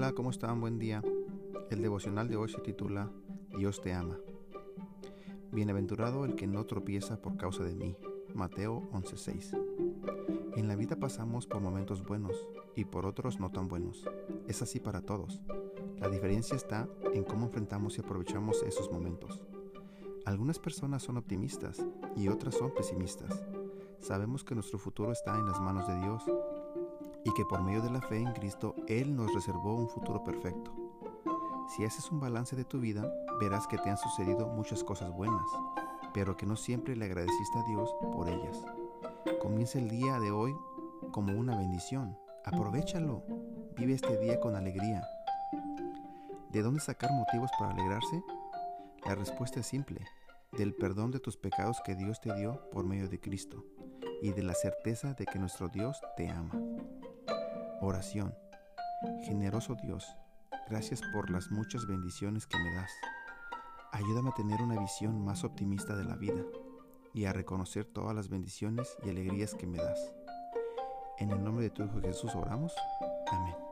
Hola, ¿cómo están? Buen día. El devocional de hoy se titula Dios te ama. Bienaventurado el que no tropieza por causa de mí. Mateo 11:6. En la vida pasamos por momentos buenos y por otros no tan buenos. Es así para todos. La diferencia está en cómo enfrentamos y aprovechamos esos momentos. Algunas personas son optimistas y otras son pesimistas. Sabemos que nuestro futuro está en las manos de Dios y que por medio de la fe en Cristo Él nos reservó un futuro perfecto. Si haces un balance de tu vida, verás que te han sucedido muchas cosas buenas, pero que no siempre le agradeciste a Dios por ellas. Comienza el día de hoy como una bendición. Aprovechalo. Vive este día con alegría. ¿De dónde sacar motivos para alegrarse? La respuesta es simple, del perdón de tus pecados que Dios te dio por medio de Cristo y de la certeza de que nuestro Dios te ama. Oración. Generoso Dios, gracias por las muchas bendiciones que me das. Ayúdame a tener una visión más optimista de la vida y a reconocer todas las bendiciones y alegrías que me das. En el nombre de tu Hijo Jesús oramos. Amén.